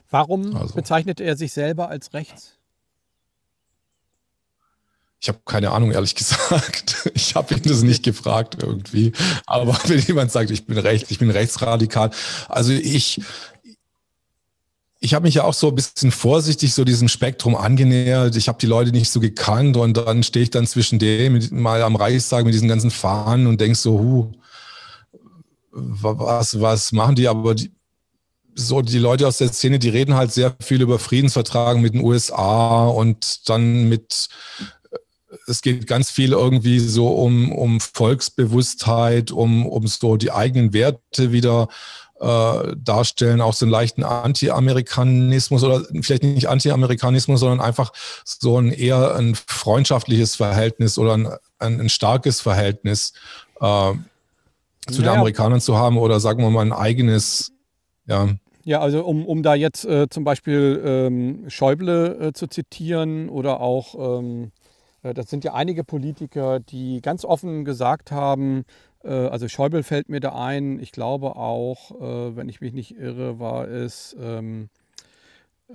Warum also. bezeichnet er sich selber als rechts? Ich habe keine Ahnung, ehrlich gesagt. Ich habe ihn das nicht gefragt irgendwie. Aber wenn jemand sagt, ich bin rechts, ich bin rechtsradikal. Also ich, ich habe mich ja auch so ein bisschen vorsichtig so diesem Spektrum angenähert. Ich habe die Leute nicht so gekannt und dann stehe ich dann zwischen dem mal am Reichstag mit diesen ganzen Fahnen und denk so, hu, was, was machen die? Aber die, so die Leute aus der Szene, die reden halt sehr viel über Friedensvertragen mit den USA und dann mit es geht ganz viel irgendwie so um, um Volksbewusstheit, um, um so die eigenen Werte wieder äh, darstellen, auch so einen leichten Anti-Amerikanismus oder vielleicht nicht Anti-Amerikanismus, sondern einfach so ein eher ein freundschaftliches Verhältnis oder ein, ein, ein starkes Verhältnis äh, zu naja. den Amerikanern zu haben oder sagen wir mal ein eigenes, ja. Ja, also um, um da jetzt äh, zum Beispiel ähm, Schäuble äh, zu zitieren oder auch, ähm, äh, das sind ja einige Politiker, die ganz offen gesagt haben, äh, also Schäuble fällt mir da ein. Ich glaube auch, äh, wenn ich mich nicht irre, war es ähm,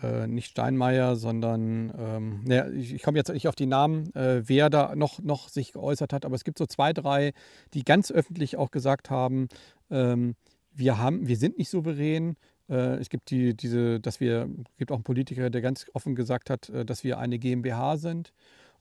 äh, nicht Steinmeier, sondern ähm, ne, ich, ich komme jetzt nicht auf die Namen, äh, wer da noch, noch sich geäußert hat, aber es gibt so zwei, drei, die ganz öffentlich auch gesagt haben, ähm, wir, haben, wir sind nicht souverän. Äh, es gibt die, diese, dass wir, gibt auch einen Politiker, der ganz offen gesagt hat, äh, dass wir eine GmbH sind.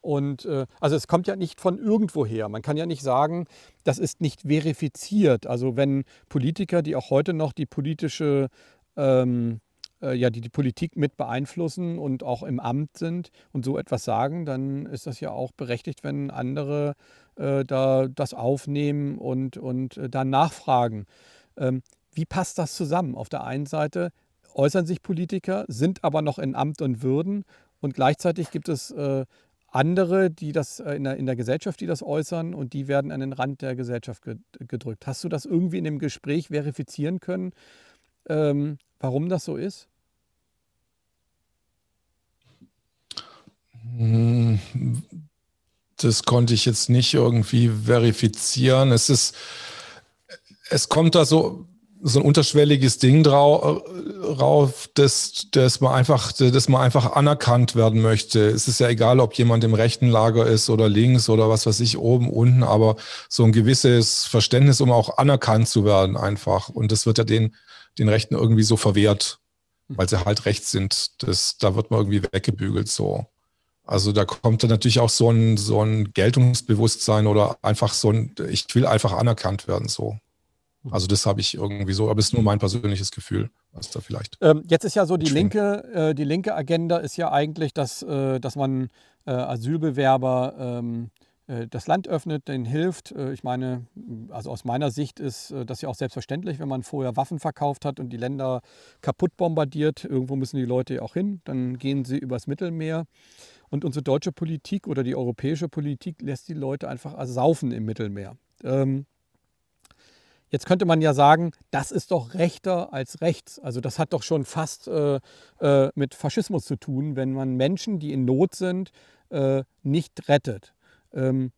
Und äh, also es kommt ja nicht von irgendwoher. Man kann ja nicht sagen, das ist nicht verifiziert. Also wenn Politiker, die auch heute noch die politische ähm, äh, ja, die die Politik mit beeinflussen und auch im Amt sind und so etwas sagen, dann ist das ja auch berechtigt, wenn andere äh, da das aufnehmen und, und äh, dann nachfragen. Ähm, wie passt das zusammen? Auf der einen Seite äußern sich Politiker, sind aber noch in Amt und Würden und gleichzeitig gibt es äh, andere, die das äh, in der, in der Gesellschaft, die das äußern und die werden an den Rand der Gesellschaft gedrückt. Hast du das irgendwie in dem Gespräch verifizieren können, ähm, warum das so ist? Hm, das konnte ich jetzt nicht irgendwie verifizieren. Es ist, es kommt da so, so ein unterschwelliges Ding drauf, drauf dass, dass, man einfach, dass man einfach anerkannt werden möchte. Es ist ja egal, ob jemand im rechten Lager ist oder links oder was weiß ich, oben, unten, aber so ein gewisses Verständnis, um auch anerkannt zu werden einfach. Und das wird ja den, den Rechten irgendwie so verwehrt, weil sie halt rechts sind. Das, da wird man irgendwie weggebügelt so. Also da kommt dann natürlich auch so ein, so ein Geltungsbewusstsein oder einfach so ein, ich will einfach anerkannt werden so. Also das habe ich irgendwie so, aber es ist nur mein persönliches Gefühl, was da vielleicht. Ähm, jetzt ist ja so die linke, äh, die linke Agenda ist ja eigentlich, dass, äh, dass man äh, Asylbewerber ähm, äh, das Land öffnet, denen hilft. Äh, ich meine, also aus meiner Sicht ist äh, das ja auch selbstverständlich, wenn man vorher Waffen verkauft hat und die Länder kaputt bombardiert. Irgendwo müssen die Leute ja auch hin. Dann gehen sie übers Mittelmeer. Und unsere deutsche Politik oder die europäische Politik lässt die Leute einfach ersaufen im Mittelmeer. Ähm, Jetzt könnte man ja sagen, das ist doch rechter als rechts. Also das hat doch schon fast äh, äh, mit Faschismus zu tun, wenn man Menschen, die in Not sind, äh, nicht rettet. Ähm,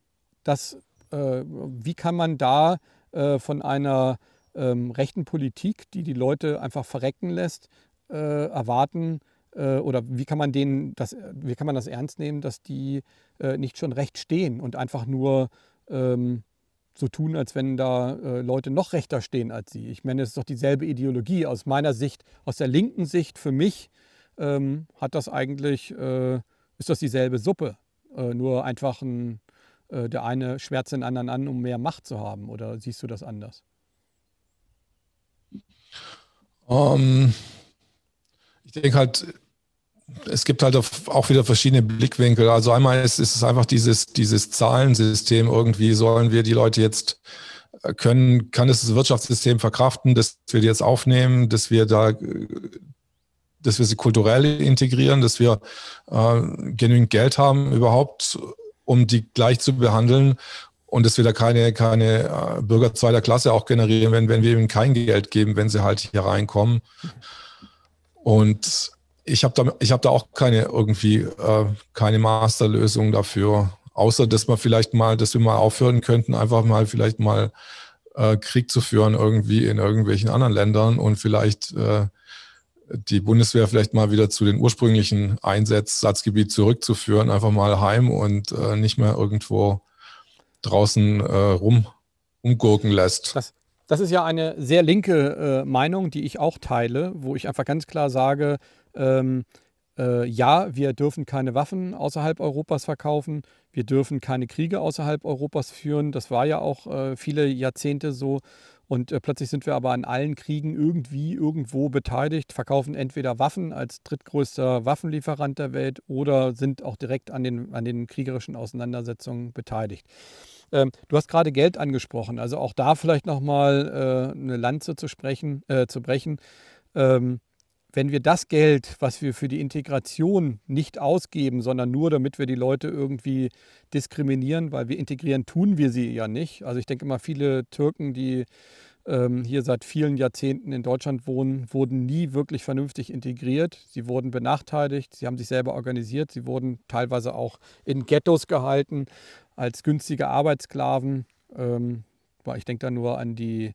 das, äh, wie kann man da äh, von einer ähm, rechten Politik, die die Leute einfach verrecken lässt, äh, erwarten, oder wie kann man denen das, wie kann man das ernst nehmen, dass die nicht schon recht stehen und einfach nur ähm, so tun, als wenn da äh, Leute noch rechter stehen als sie. Ich meine, es ist doch dieselbe Ideologie. Aus meiner Sicht, aus der linken Sicht für mich, ähm, hat das eigentlich, äh, ist das dieselbe Suppe. Äh, nur einfach ein, äh, der eine schwärzt den anderen an, um mehr Macht zu haben? Oder siehst du das anders? Um, ähm, ich denke halt, es gibt halt auch wieder verschiedene Blickwinkel. Also einmal ist, ist es einfach dieses, dieses Zahlensystem. Irgendwie sollen wir die Leute jetzt äh, können, kann das Wirtschaftssystem verkraften, dass wir die jetzt aufnehmen, dass wir da, dass wir sie kulturell integrieren, dass wir äh, genügend Geld haben überhaupt, um die gleich zu behandeln und dass wir da keine, keine äh, Bürger zweiter Klasse auch generieren, wenn, wenn wir ihnen kein Geld geben, wenn sie halt hier reinkommen. Und ich habe da, hab da auch keine irgendwie äh, keine Masterlösung dafür, außer dass wir vielleicht mal, dass wir mal aufhören könnten, einfach mal vielleicht mal äh, Krieg zu führen irgendwie in irgendwelchen anderen Ländern und vielleicht äh, die Bundeswehr vielleicht mal wieder zu den ursprünglichen Einsatzgebiet zurückzuführen, einfach mal heim und äh, nicht mehr irgendwo draußen äh, rum umgurken lässt. Das, das ist ja eine sehr linke äh, Meinung, die ich auch teile, wo ich einfach ganz klar sage, ähm, äh, ja, wir dürfen keine Waffen außerhalb Europas verkaufen, wir dürfen keine Kriege außerhalb Europas führen. Das war ja auch äh, viele Jahrzehnte so. Und äh, plötzlich sind wir aber an allen Kriegen irgendwie irgendwo beteiligt, verkaufen entweder Waffen als drittgrößter Waffenlieferant der Welt oder sind auch direkt an den, an den kriegerischen Auseinandersetzungen beteiligt. Ähm, du hast gerade Geld angesprochen, also auch da vielleicht nochmal äh, eine Lanze zu, sprechen, äh, zu brechen. Ähm, wenn wir das Geld, was wir für die Integration nicht ausgeben, sondern nur damit wir die Leute irgendwie diskriminieren, weil wir integrieren, tun wir sie ja nicht. Also ich denke mal, viele Türken, die ähm, hier seit vielen Jahrzehnten in Deutschland wohnen, wurden nie wirklich vernünftig integriert. Sie wurden benachteiligt, sie haben sich selber organisiert, sie wurden teilweise auch in Ghettos gehalten als günstige Arbeitssklaven. Ähm, ich denke da nur an die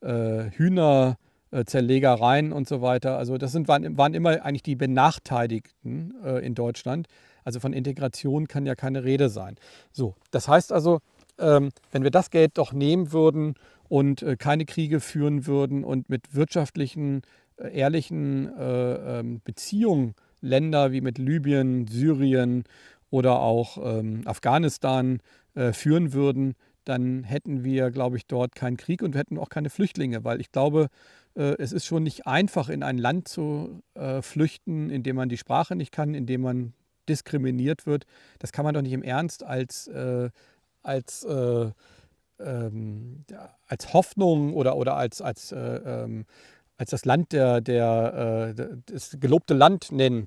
äh, Hühner. Äh, Zerlegereien und so weiter. Also das sind, waren, waren immer eigentlich die Benachteiligten äh, in Deutschland. Also von Integration kann ja keine Rede sein. So, das heißt also, ähm, wenn wir das Geld doch nehmen würden und äh, keine Kriege führen würden und mit wirtschaftlichen, äh, ehrlichen äh, ähm, Beziehungen Länder wie mit Libyen, Syrien oder auch ähm, Afghanistan äh, führen würden, dann hätten wir, glaube ich, dort keinen Krieg und wir hätten auch keine Flüchtlinge, weil ich glaube, äh, es ist schon nicht einfach, in ein Land zu äh, flüchten, in dem man die Sprache nicht kann, in dem man diskriminiert wird. Das kann man doch nicht im Ernst als, äh, als, äh, ähm, als Hoffnung oder, oder als, als, äh, ähm, als das Land der, der, das gelobte Land nennen.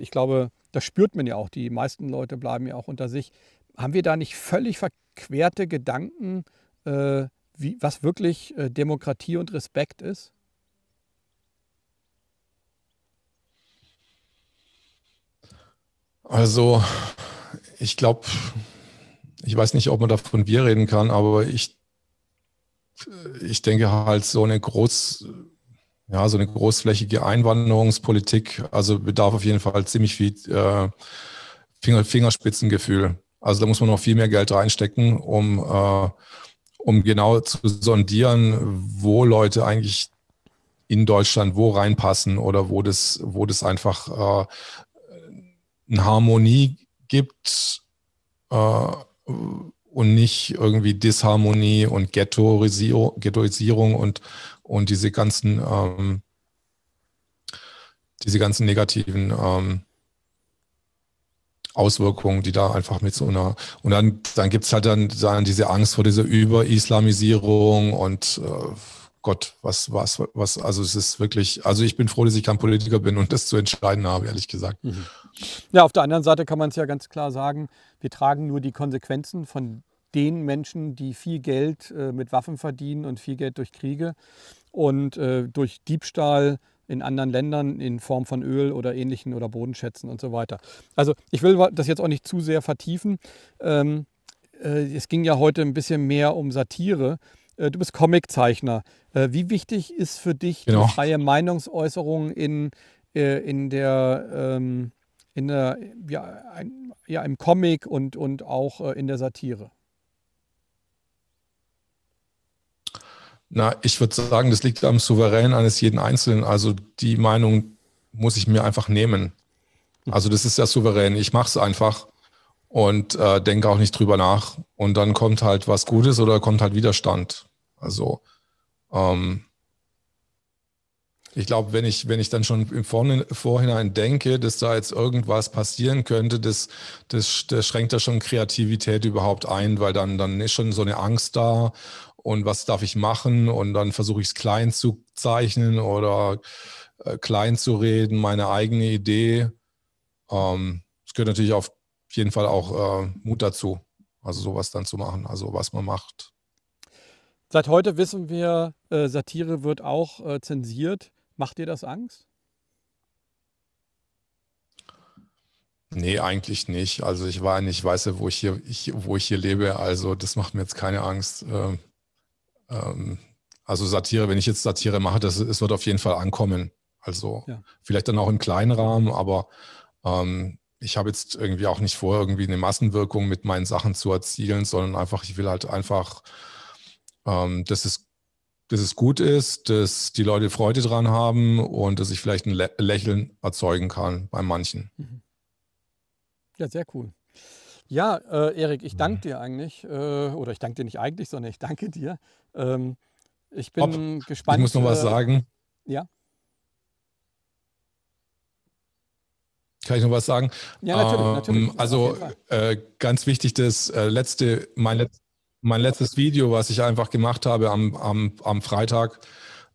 ich glaube, das spürt man ja auch. Die meisten Leute bleiben ja auch unter sich. Haben wir da nicht völlig verquerte Gedanken, wie, was wirklich äh, Demokratie und Respekt ist? Also, ich glaube, ich weiß nicht, ob man davon wir reden kann, aber ich, ich denke halt so eine groß, ja, so eine großflächige Einwanderungspolitik, also bedarf auf jeden Fall ziemlich viel äh, Finger, Fingerspitzengefühl. Also da muss man noch viel mehr Geld reinstecken, um äh, um genau zu sondieren, wo Leute eigentlich in Deutschland wo reinpassen oder wo das, wo das einfach äh, eine Harmonie gibt äh, und nicht irgendwie Disharmonie und Ghettoisierung, Ghettoisierung und, und diese ganzen, ähm, diese ganzen negativen ähm, Auswirkungen, die da einfach mit so einer, und dann, dann gibt's halt dann, dann diese Angst vor dieser Über-Islamisierung und äh, Gott, was, was, was, also es ist wirklich, also ich bin froh, dass ich kein Politiker bin und das zu entscheiden habe, ehrlich gesagt. Mhm. Ja, auf der anderen Seite kann man es ja ganz klar sagen, wir tragen nur die Konsequenzen von den Menschen, die viel Geld äh, mit Waffen verdienen und viel Geld durch Kriege und äh, durch Diebstahl in anderen Ländern in Form von Öl oder ähnlichen oder Bodenschätzen und so weiter. Also ich will das jetzt auch nicht zu sehr vertiefen. Ähm, äh, es ging ja heute ein bisschen mehr um Satire. Äh, du bist Comiczeichner. Äh, wie wichtig ist für dich genau. die freie Meinungsäußerung in, äh, in der, ähm, in der ja, ein, ja, im Comic und, und auch in der Satire? Na, ich würde sagen, das liegt am Souverän eines jeden Einzelnen. Also die Meinung muss ich mir einfach nehmen. Also das ist ja souverän. Ich mache es einfach und äh, denke auch nicht drüber nach. Und dann kommt halt was Gutes oder kommt halt Widerstand. Also ähm, ich glaube, wenn ich, wenn ich dann schon im Vorhinein denke, dass da jetzt irgendwas passieren könnte, das, das, das schränkt da schon Kreativität überhaupt ein, weil dann, dann ist schon so eine Angst da und was darf ich machen und dann versuche ich es klein zu zeichnen oder äh, klein zu reden, meine eigene Idee. Ähm, es gehört natürlich auf jeden Fall auch äh, Mut dazu, also sowas dann zu machen, also was man macht. Seit heute wissen wir, äh, Satire wird auch äh, zensiert. Macht dir das Angst? Nee, eigentlich nicht. Also ich war nicht, weiß ja, wo ich hier, ich, wo ich hier lebe. Also das macht mir jetzt keine Angst. Ähm, ähm, also Satire, wenn ich jetzt Satire mache, das, es wird auf jeden Fall ankommen. Also ja. vielleicht dann auch im kleinen Rahmen, aber ähm, ich habe jetzt irgendwie auch nicht vor, irgendwie eine Massenwirkung mit meinen Sachen zu erzielen, sondern einfach, ich will halt einfach, ähm, dass, es, dass es gut ist, dass die Leute Freude dran haben und dass ich vielleicht ein Lä Lächeln erzeugen kann bei manchen. Mhm. Ja, sehr cool. Ja, äh, Erik, ich danke dir eigentlich, äh, oder ich danke dir nicht eigentlich, sondern ich danke dir. Ähm, ich bin Ob, gespannt. Ich muss noch was äh, sagen. Ja. Kann ich noch was sagen? Ja, natürlich. Ähm, natürlich also äh, ganz wichtig, das äh, letzte, mein, Letz-, mein letztes Video, was ich einfach gemacht habe am, am, am Freitag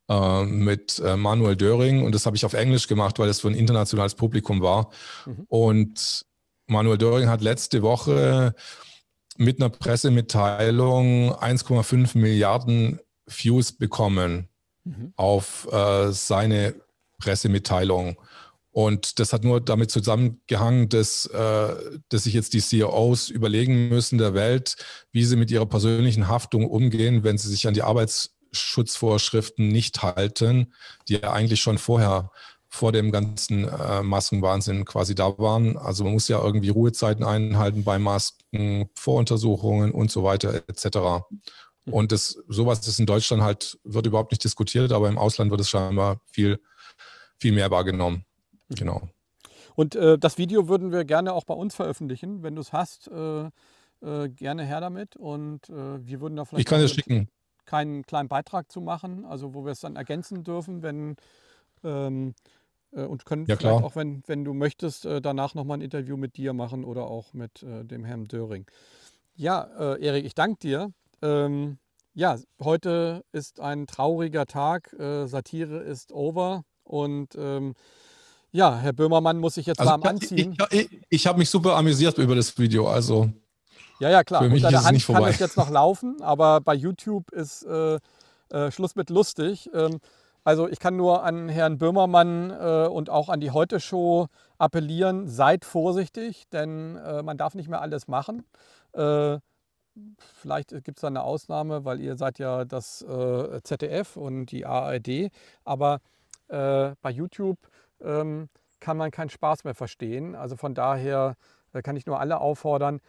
äh, mit Manuel Döring und das habe ich auf Englisch gemacht, weil es für ein internationales Publikum war. Mhm. Und Manuel Döring hat letzte Woche mit einer Pressemitteilung 1,5 Milliarden Views bekommen mhm. auf äh, seine Pressemitteilung. Und das hat nur damit zusammengehangen, dass, äh, dass sich jetzt die CEOs überlegen müssen der Welt, wie sie mit ihrer persönlichen Haftung umgehen, wenn sie sich an die Arbeitsschutzvorschriften nicht halten, die ja eigentlich schon vorher vor dem ganzen äh, Maskenwahnsinn quasi da waren. Also man muss ja irgendwie Ruhezeiten einhalten bei Masken, Voruntersuchungen und so weiter etc. Mhm. Und das, sowas ist in Deutschland halt, wird überhaupt nicht diskutiert, aber im Ausland wird es scheinbar viel, viel mehr wahrgenommen. Mhm. Genau. Und äh, das Video würden wir gerne auch bei uns veröffentlichen. Wenn du es hast, äh, äh, gerne her damit. Und äh, wir würden da vielleicht ich kann es schicken. keinen kleinen Beitrag zu machen, also wo wir es dann ergänzen dürfen, wenn ähm, äh, und können ja, vielleicht auch, wenn, wenn du möchtest, äh, danach nochmal ein Interview mit dir machen oder auch mit äh, dem Herrn Döring. Ja, äh, Erik, ich danke dir. Ähm, ja, heute ist ein trauriger Tag. Äh, Satire ist over. Und ähm, ja, Herr Böhmermann muss sich jetzt also, warm anziehen. Ich, ich, ich habe mich super amüsiert über das Video. Also ja, ja, klar. Für mich Unter der Hand kann es jetzt noch laufen, aber bei YouTube ist äh, Schluss mit lustig. Ähm, also ich kann nur an Herrn Böhmermann äh, und auch an die Heute-Show appellieren, seid vorsichtig, denn äh, man darf nicht mehr alles machen. Äh, vielleicht gibt es da eine Ausnahme, weil ihr seid ja das äh, ZDF und die ARD, aber äh, bei YouTube ähm, kann man keinen Spaß mehr verstehen. Also von daher äh, kann ich nur alle auffordern,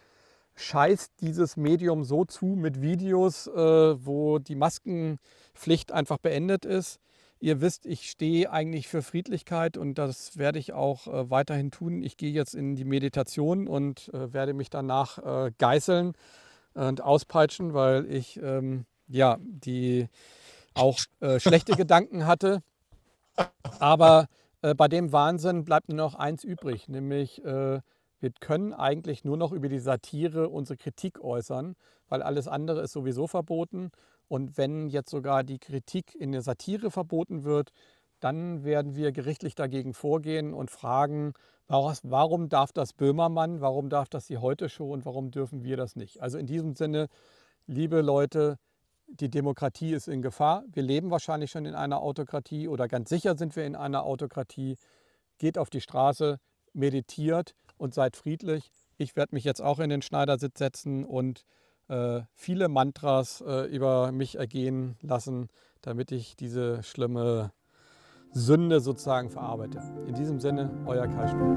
scheißt dieses Medium so zu mit Videos, wo die Maskenpflicht einfach beendet ist. Ihr wisst, ich stehe eigentlich für Friedlichkeit und das werde ich auch äh, weiterhin tun. Ich gehe jetzt in die Meditation und äh, werde mich danach äh, geißeln und auspeitschen, weil ich ähm, ja die auch äh, schlechte Gedanken hatte. Aber äh, bei dem Wahnsinn bleibt nur noch eins übrig, nämlich äh, wir können eigentlich nur noch über die Satire unsere Kritik äußern, weil alles andere ist sowieso verboten. Und wenn jetzt sogar die Kritik in der Satire verboten wird, dann werden wir gerichtlich dagegen vorgehen und fragen, warum darf das Böhmermann, warum darf das die Heute Show und warum dürfen wir das nicht? Also in diesem Sinne, liebe Leute, die Demokratie ist in Gefahr. Wir leben wahrscheinlich schon in einer Autokratie oder ganz sicher sind wir in einer Autokratie. Geht auf die Straße, meditiert und seid friedlich. Ich werde mich jetzt auch in den Schneidersitz setzen und viele Mantras äh, über mich ergehen lassen, damit ich diese schlimme Sünde sozusagen verarbeite. In diesem Sinne, euer Kai Stuhl.